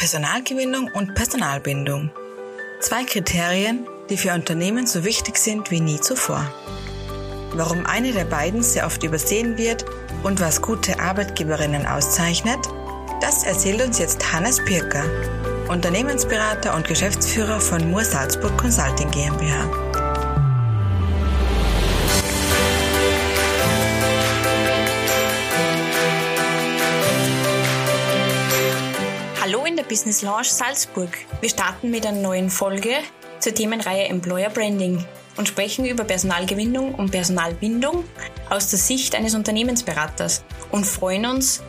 Personalgewinnung und Personalbindung. Zwei Kriterien, die für Unternehmen so wichtig sind wie nie zuvor. Warum eine der beiden sehr oft übersehen wird und was gute Arbeitgeberinnen auszeichnet, das erzählt uns jetzt Hannes Pirker, Unternehmensberater und Geschäftsführer von Moore Salzburg Consulting GmbH. Business Lounge Salzburg. Wir starten mit einer neuen Folge zur Themenreihe Employer Branding und sprechen über Personalgewinnung und Personalbindung aus der Sicht eines Unternehmensberaters und freuen uns,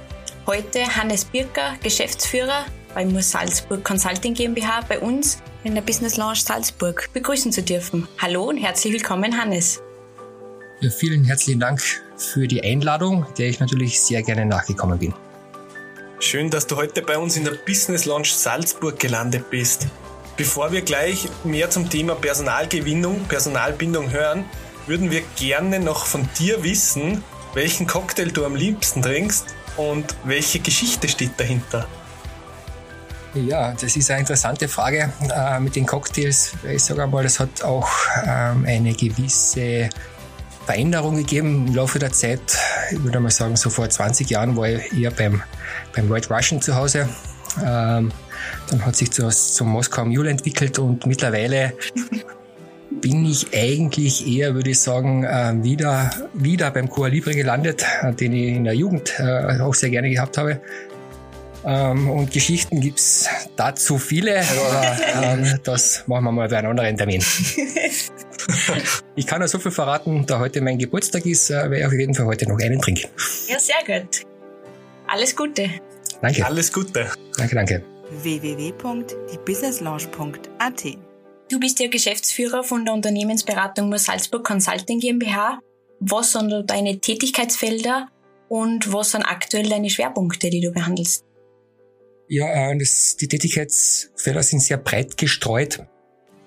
heute Hannes Birker, Geschäftsführer bei Moore Salzburg Consulting GmbH, bei uns in der Business Lounge Salzburg begrüßen zu dürfen. Hallo und herzlich willkommen, Hannes. Ja, vielen herzlichen Dank für die Einladung, der ich natürlich sehr gerne nachgekommen bin. Schön, dass du heute bei uns in der Business Lounge Salzburg gelandet bist. Bevor wir gleich mehr zum Thema Personalgewinnung, Personalbindung hören, würden wir gerne noch von dir wissen, welchen Cocktail du am liebsten trinkst und welche Geschichte steht dahinter. Ja, das ist eine interessante Frage äh, mit den Cocktails. Ich sage einmal, das hat auch ähm, eine gewisse Veränderung gegeben im Laufe der Zeit. Ich würde mal sagen, so vor 20 Jahren war ich eher beim, beim White Russian zu Hause. Ähm, dann hat sich das zum Moskau Mule entwickelt und mittlerweile bin ich eigentlich eher, würde ich sagen, äh, wieder, wieder beim Cuba Libre gelandet, äh, den ich in der Jugend äh, auch sehr gerne gehabt habe. Ähm, und Geschichten gibt's dazu viele, aber ähm, das machen wir mal bei einem anderen Termin. ich kann nur so viel verraten, da heute mein Geburtstag ist, äh, werde ich auf jeden Fall heute noch einen trinken. Ja, sehr gut. Alles Gute. Danke. Alles Gute. Danke, danke. www.diebusinesslounge.at Du bist ja Geschäftsführer von der Unternehmensberatung Moore Salzburg Consulting GmbH. Was sind deine Tätigkeitsfelder und was sind aktuell deine Schwerpunkte, die du behandelst? Ja, äh, das, die Tätigkeitsfelder sind sehr breit gestreut.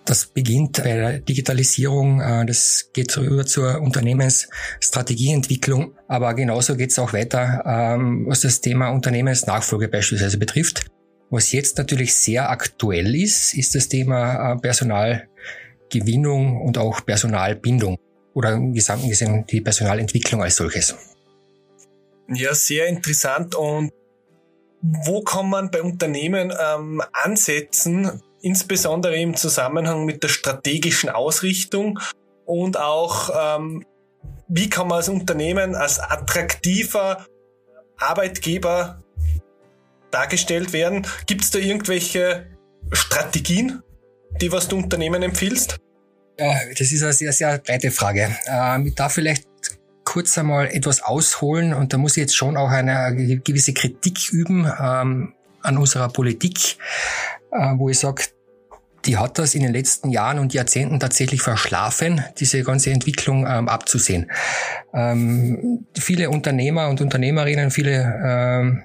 Das beginnt bei der Digitalisierung, äh, das geht rüber zur Unternehmensstrategieentwicklung, aber genauso geht es auch weiter, ähm, was das Thema Unternehmensnachfolge beispielsweise betrifft. Was jetzt natürlich sehr aktuell ist, ist das Thema äh, Personalgewinnung und auch Personalbindung oder im Gesamten gesehen die Personalentwicklung als solches. Ja, sehr interessant. Und wo kann man bei Unternehmen ähm, ansetzen, insbesondere im Zusammenhang mit der strategischen Ausrichtung und auch ähm, wie kann man als Unternehmen als attraktiver Arbeitgeber dargestellt werden? Gibt es da irgendwelche Strategien, die was du Unternehmen empfiehlst? Ja, das ist eine sehr, sehr breite Frage. Ähm, ich darf vielleicht kurz einmal etwas ausholen und da muss ich jetzt schon auch eine gewisse Kritik üben ähm, an unserer Politik, wo ich sage, die hat das in den letzten Jahren und Jahrzehnten tatsächlich verschlafen, diese ganze Entwicklung ähm, abzusehen. Ähm, viele Unternehmer und Unternehmerinnen, viele ähm,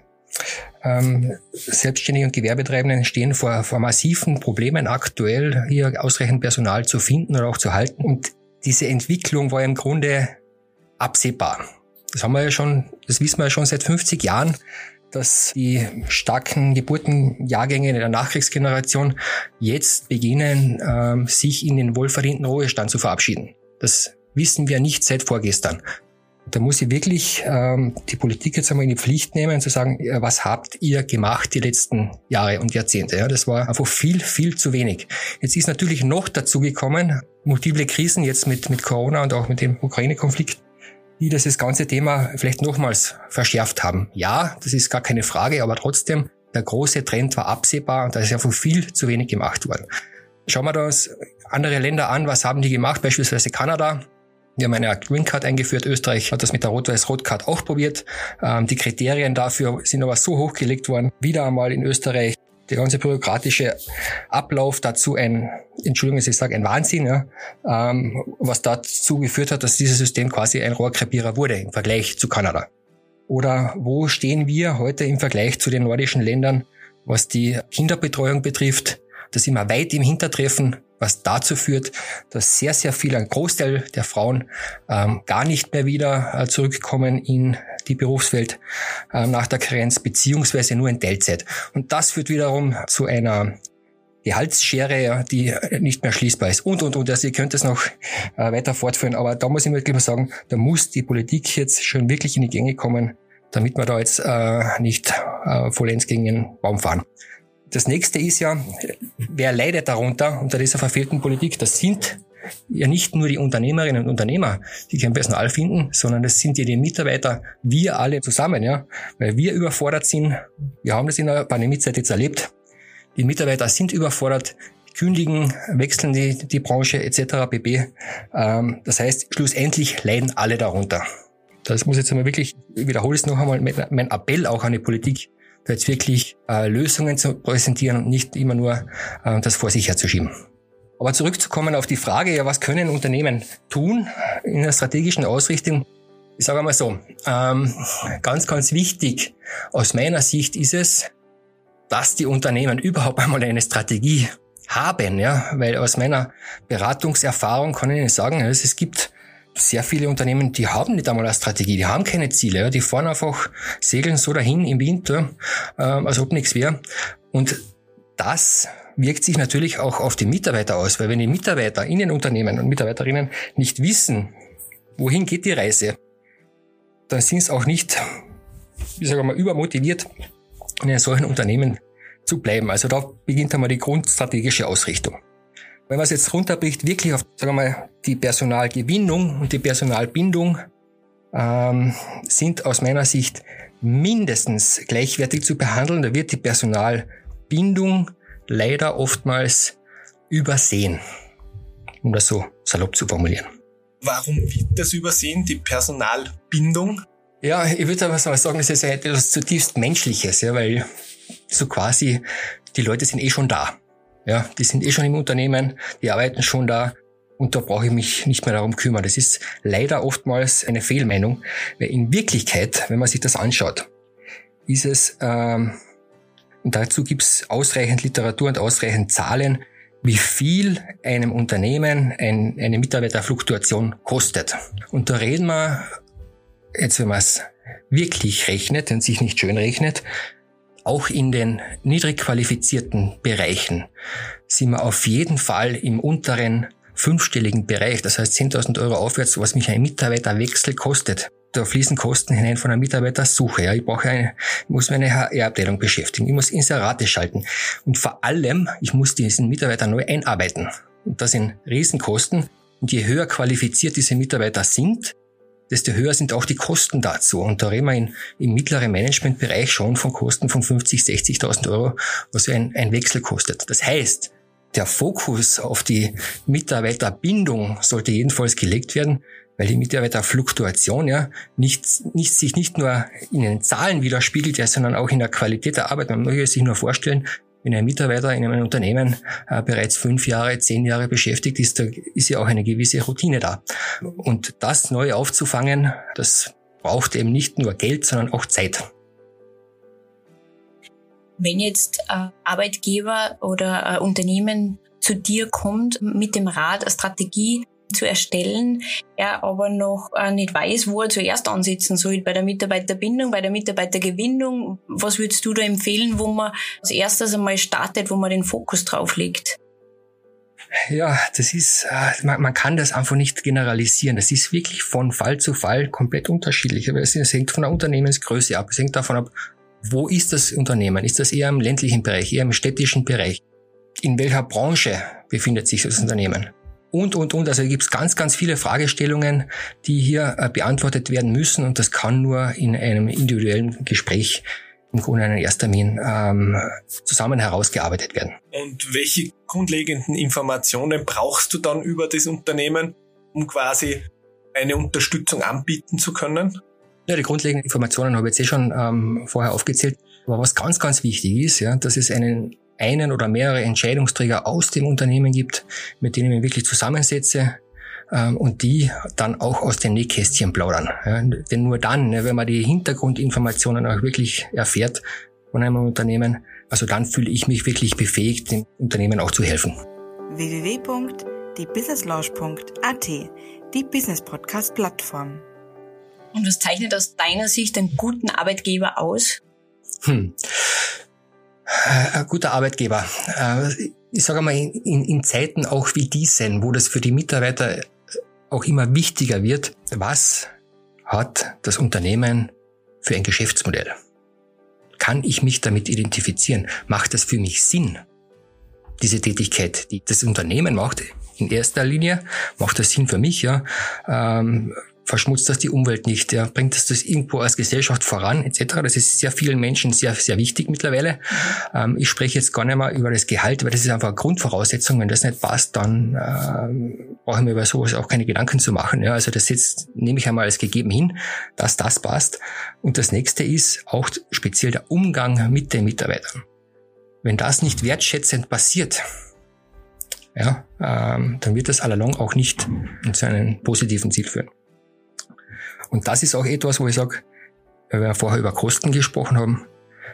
ähm, Selbstständige und Gewerbetreibenden stehen vor, vor massiven Problemen aktuell, hier ausreichend Personal zu finden oder auch zu halten. Und diese Entwicklung war im Grunde absehbar. Das haben wir ja schon, das wissen wir ja schon seit 50 Jahren, dass die starken Geburtenjahrgänge der Nachkriegsgeneration jetzt beginnen, ähm, sich in den wohlverdienten Ruhestand zu verabschieden. Das wissen wir nicht seit vorgestern. Da muss ich wirklich ähm, die Politik jetzt einmal in die Pflicht nehmen, zu sagen, was habt ihr gemacht die letzten Jahre und Jahrzehnte? Ja, das war einfach viel, viel zu wenig. Jetzt ist natürlich noch dazu gekommen, multiple Krisen jetzt mit, mit Corona und auch mit dem Ukraine-Konflikt, die das, ganze Thema vielleicht nochmals verschärft haben. Ja, das ist gar keine Frage, aber trotzdem, der große Trend war absehbar und da ist einfach viel zu wenig gemacht worden. Schauen wir uns andere Länder an, was haben die gemacht, beispielsweise Kanada. Wir haben eine Green Card eingeführt. Österreich hat das mit der Rot-Weiß-Rot-Card auch probiert. Ähm, die Kriterien dafür sind aber so hochgelegt worden. Wieder einmal in Österreich der ganze bürokratische Ablauf dazu ein, Entschuldigung, ich sage ein Wahnsinn, ja, ähm, was dazu geführt hat, dass dieses System quasi ein Rohrkrepierer wurde im Vergleich zu Kanada. Oder wo stehen wir heute im Vergleich zu den nordischen Ländern, was die Kinderbetreuung betrifft? Da sind wir weit im Hintertreffen, was dazu führt, dass sehr, sehr viel, ein Großteil der Frauen ähm, gar nicht mehr wieder äh, zurückkommen in die Berufswelt äh, nach der Karenz, beziehungsweise nur in Teilzeit. Und das führt wiederum zu einer Gehaltsschere, ja, die nicht mehr schließbar ist. Und, und, und. Also ihr könnt es noch äh, weiter fortführen. Aber da muss ich wirklich mal sagen, da muss die Politik jetzt schon wirklich in die Gänge kommen, damit wir da jetzt äh, nicht äh, vollends gegen den Baum fahren. Das nächste ist ja, wer leidet darunter unter dieser verfehlten Politik? Das sind ja nicht nur die Unternehmerinnen und Unternehmer, die kein Personal finden, sondern das sind ja die Mitarbeiter, wir alle zusammen, ja, weil wir überfordert sind. Wir haben das in der Pandemiezeit jetzt erlebt. Die Mitarbeiter sind überfordert, kündigen, wechseln die, die Branche etc. pp. Ähm, das heißt, schlussendlich leiden alle darunter. Das muss jetzt einmal wirklich, ich wiederhole es noch einmal, mein Appell auch an die Politik, da jetzt wirklich äh, Lösungen zu präsentieren und nicht immer nur äh, das vor sich herzuschieben. Aber zurückzukommen auf die Frage, ja, was können Unternehmen tun in der strategischen Ausrichtung? Ich sage einmal so, ähm, ganz, ganz wichtig aus meiner Sicht ist es, dass die Unternehmen überhaupt einmal eine Strategie haben, ja, weil aus meiner Beratungserfahrung kann ich Ihnen sagen, es gibt sehr viele Unternehmen, die haben nicht einmal eine Strategie, die haben keine Ziele, die fahren einfach, segeln so dahin im Winter, ähm, als ob nichts wäre. Und das wirkt sich natürlich auch auf die Mitarbeiter aus, weil wenn die Mitarbeiter in den Unternehmen und Mitarbeiterinnen nicht wissen, wohin geht die Reise, dann sind es auch nicht, ich sage mal, übermotiviert, in einem solchen Unternehmen zu bleiben. Also da beginnt einmal die grundstrategische Ausrichtung. Wenn man es jetzt runterbricht, wirklich auf, sagen wir mal, die Personalgewinnung und die Personalbindung ähm, sind aus meiner Sicht mindestens gleichwertig zu behandeln. Da wird die Personalbindung leider oftmals übersehen, um das so salopp zu formulieren. Warum wird das übersehen, die Personalbindung? Ja, ich würde aber sagen, es ist etwas zutiefst Menschliches, ja, weil so quasi die Leute sind eh schon da. Ja, die sind eh schon im Unternehmen, die arbeiten schon da und da brauche ich mich nicht mehr darum kümmern. Das ist leider oftmals eine Fehlmeinung, weil in Wirklichkeit, wenn man sich das anschaut, ist es, ähm, und dazu gibt es ausreichend Literatur und ausreichend Zahlen, wie viel einem Unternehmen ein, eine Mitarbeiterfluktuation kostet. Und da reden wir, jetzt wenn man es wirklich rechnet und sich nicht schön rechnet, auch in den niedrig qualifizierten Bereichen sind wir auf jeden Fall im unteren fünfstelligen Bereich, das heißt 10.000 Euro aufwärts, was mich ein Mitarbeiterwechsel kostet. Da fließen Kosten hinein von einer Mitarbeitersuche. Ja, ich brauche eine, ich muss meine HR-Abteilung beschäftigen. Ich muss Inserate schalten. Und vor allem, ich muss diesen Mitarbeiter neu einarbeiten. Und das sind Riesenkosten. Und je höher qualifiziert diese Mitarbeiter sind, desto höher sind auch die Kosten dazu. Und da reden wir in, im mittleren Managementbereich schon von Kosten von 50, 60.000 Euro, was ein, ein Wechsel kostet. Das heißt, der Fokus auf die Mitarbeiterbindung sollte jedenfalls gelegt werden, weil die Mitarbeiterfluktuation ja nicht, nicht, sich nicht nur in den Zahlen widerspiegelt, ja, sondern auch in der Qualität der Arbeit. Man möge sich nur vorstellen, wenn ein Mitarbeiter in einem Unternehmen äh, bereits fünf Jahre, zehn Jahre beschäftigt ist, da ist ja auch eine gewisse Routine da. Und das neu aufzufangen, das braucht eben nicht nur Geld, sondern auch Zeit. Wenn jetzt äh, Arbeitgeber oder äh, Unternehmen zu dir kommt mit dem Rat, eine Strategie zu erstellen, er aber noch äh, nicht weiß, wo er zuerst ansetzen soll, bei der Mitarbeiterbindung, bei der Mitarbeitergewinnung. Was würdest du da empfehlen, wo man als erstes einmal startet, wo man den Fokus drauf legt? Ja, das ist, äh, man, kann das einfach nicht generalisieren. Das ist wirklich von Fall zu Fall komplett unterschiedlich. Es hängt von der Unternehmensgröße ab. Es hängt davon ab, wo ist das Unternehmen? Ist das eher im ländlichen Bereich, eher im städtischen Bereich? In welcher Branche befindet sich das Unternehmen? Und, und, und. Also gibt es ganz, ganz viele Fragestellungen, die hier äh, beantwortet werden müssen und das kann nur in einem individuellen Gespräch im Grunde einen Ersttermin ähm, zusammen herausgearbeitet werden. Und welche grundlegenden Informationen brauchst du dann über das Unternehmen, um quasi eine Unterstützung anbieten zu können? Ja, die grundlegenden Informationen habe ich jetzt eh schon ähm, vorher aufgezählt. Aber was ganz, ganz wichtig ist, ja, dass es einen einen oder mehrere Entscheidungsträger aus dem Unternehmen gibt, mit denen ich wirklich zusammensetze ähm, und die dann auch aus den Nähkästchen plaudern. Ja, denn nur dann, wenn man die Hintergrundinformationen auch wirklich erfährt von einem Unternehmen, also dann fühle ich mich wirklich befähigt, dem Unternehmen auch zu helfen. www.diebusinesslaunch.at, die Business Podcast Plattform. Und was zeichnet aus deiner Sicht einen guten Arbeitgeber aus? Hm. Ein guter Arbeitgeber. Äh, ich sage mal, in, in Zeiten auch wie diesen, wo das für die Mitarbeiter auch immer wichtiger wird, was hat das Unternehmen für ein Geschäftsmodell? Kann ich mich damit identifizieren? Macht das für mich Sinn? Diese Tätigkeit, die das Unternehmen macht, in erster Linie macht das Sinn für mich, ja. Ähm, verschmutzt das die Umwelt nicht, ja, bringt das das irgendwo als Gesellschaft voran, etc. Das ist sehr vielen Menschen sehr, sehr wichtig mittlerweile. Ähm, ich spreche jetzt gar nicht mehr über das Gehalt, weil das ist einfach eine Grundvoraussetzung. Wenn das nicht passt, dann ähm, brauche ich mir über sowas auch keine Gedanken zu machen. Ja, also das jetzt nehme ich einmal als gegeben hin, dass das passt. Und das nächste ist auch speziell der Umgang mit den Mitarbeitern. Wenn das nicht wertschätzend passiert, ja, ähm, dann wird das allalong auch nicht zu einem positiven Ziel führen. Und das ist auch etwas, wo ich sage, weil wir vorher über Kosten gesprochen haben,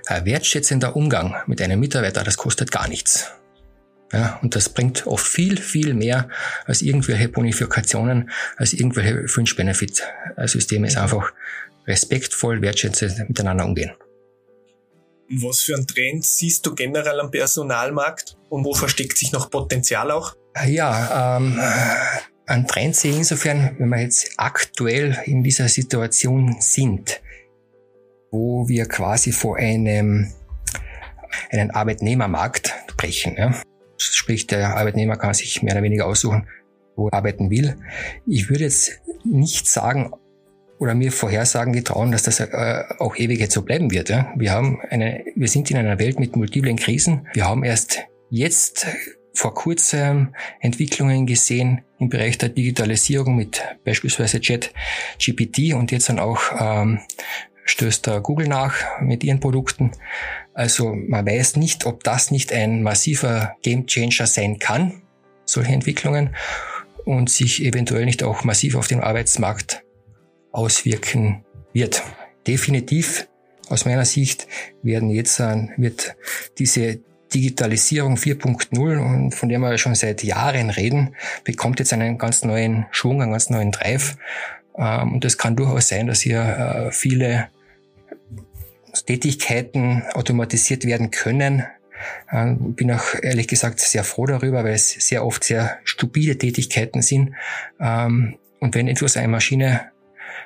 ein wertschätzender Umgang mit einem Mitarbeiter, das kostet gar nichts. Ja, und das bringt oft viel, viel mehr als irgendwelche Bonifikationen, als irgendwelche Fringe-Benefit-Systeme. ist einfach respektvoll, wertschätzend miteinander umgehen. Was für einen Trend siehst du generell am Personalmarkt und wo versteckt sich noch Potenzial auch? Ja, ähm, ein Trend sehe insofern, wenn wir jetzt aktuell in dieser Situation sind, wo wir quasi vor einem einen Arbeitnehmermarkt brechen. Ja. Sprich, der Arbeitnehmer kann sich mehr oder weniger aussuchen, wo er arbeiten will. Ich würde jetzt nicht sagen oder mir vorhersagen getrauen, dass das äh, auch ewig jetzt so bleiben wird. Ja. Wir haben eine, wir sind in einer Welt mit multiplen Krisen. Wir haben erst jetzt vor kurzem Entwicklungen gesehen im Bereich der Digitalisierung mit beispielsweise Chat GPT und jetzt dann auch ähm, stößt da Google nach mit ihren Produkten. Also man weiß nicht, ob das nicht ein massiver Gamechanger sein kann, solche Entwicklungen, und sich eventuell nicht auch massiv auf den Arbeitsmarkt auswirken wird. Definitiv aus meiner Sicht werden jetzt, wird diese Digitalisierung 4.0 und von der wir schon seit Jahren reden, bekommt jetzt einen ganz neuen Schwung, einen ganz neuen Drive. Ähm, und es kann durchaus sein, dass hier äh, viele Tätigkeiten automatisiert werden können. Ähm, bin auch ehrlich gesagt sehr froh darüber, weil es sehr oft sehr stupide Tätigkeiten sind. Ähm, und wenn etwas eine Maschine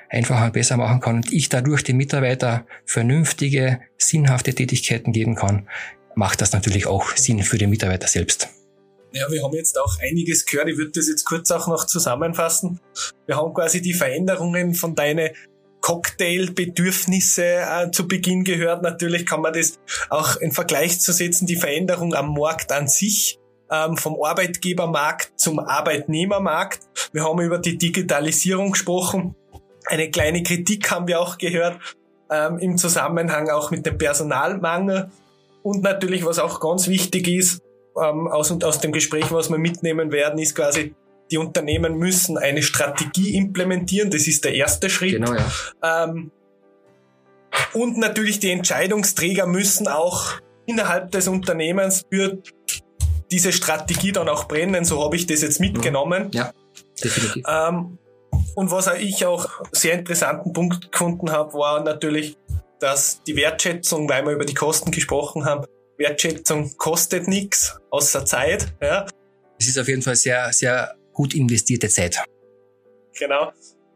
einfacher und besser machen kann und ich dadurch den Mitarbeiter vernünftige, sinnhafte Tätigkeiten geben kann, macht das natürlich auch Sinn für den Mitarbeiter selbst. Ja, wir haben jetzt auch einiges gehört. Ich würde das jetzt kurz auch noch zusammenfassen. Wir haben quasi die Veränderungen von deinen Cocktailbedürfnisse äh, zu Beginn gehört. Natürlich kann man das auch in Vergleich zu setzen, die Veränderung am Markt an sich, ähm, vom Arbeitgebermarkt zum Arbeitnehmermarkt. Wir haben über die Digitalisierung gesprochen. Eine kleine Kritik haben wir auch gehört ähm, im Zusammenhang auch mit dem Personalmangel. Und natürlich, was auch ganz wichtig ist, ähm, aus, aus dem Gespräch, was wir mitnehmen werden, ist quasi, die Unternehmen müssen eine Strategie implementieren. Das ist der erste Schritt. Genau, ja. Ähm, und natürlich die Entscheidungsträger müssen auch innerhalb des Unternehmens für diese Strategie dann auch brennen. So habe ich das jetzt mitgenommen. Ja, definitiv. Ähm, und was ich auch sehr interessanten Punkt gefunden habe, war natürlich dass die Wertschätzung, weil wir über die Kosten gesprochen haben, Wertschätzung kostet nichts außer Zeit. Ja. Es ist auf jeden Fall sehr, sehr gut investierte Zeit. Genau.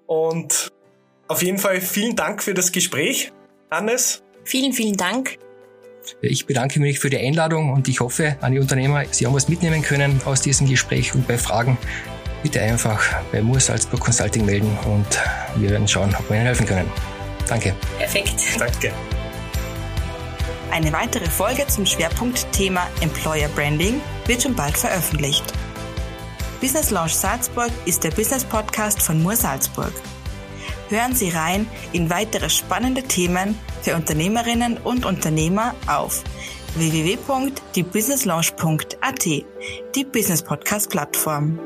Und auf jeden Fall vielen Dank für das Gespräch, Hannes. Vielen, vielen Dank. Ich bedanke mich für die Einladung und ich hoffe an die Unternehmer, Sie haben was mitnehmen können aus diesem Gespräch und bei Fragen bitte einfach bei Moore Salzburg Consulting melden und wir werden schauen, ob wir Ihnen helfen können. Danke. Perfekt. Danke. Eine weitere Folge zum Schwerpunktthema Employer Branding wird schon bald veröffentlicht. Business Launch Salzburg ist der Business Podcast von Moor Salzburg. Hören Sie rein in weitere spannende Themen für Unternehmerinnen und Unternehmer auf www.diebusinesslaunch.at, die Business Podcast Plattform.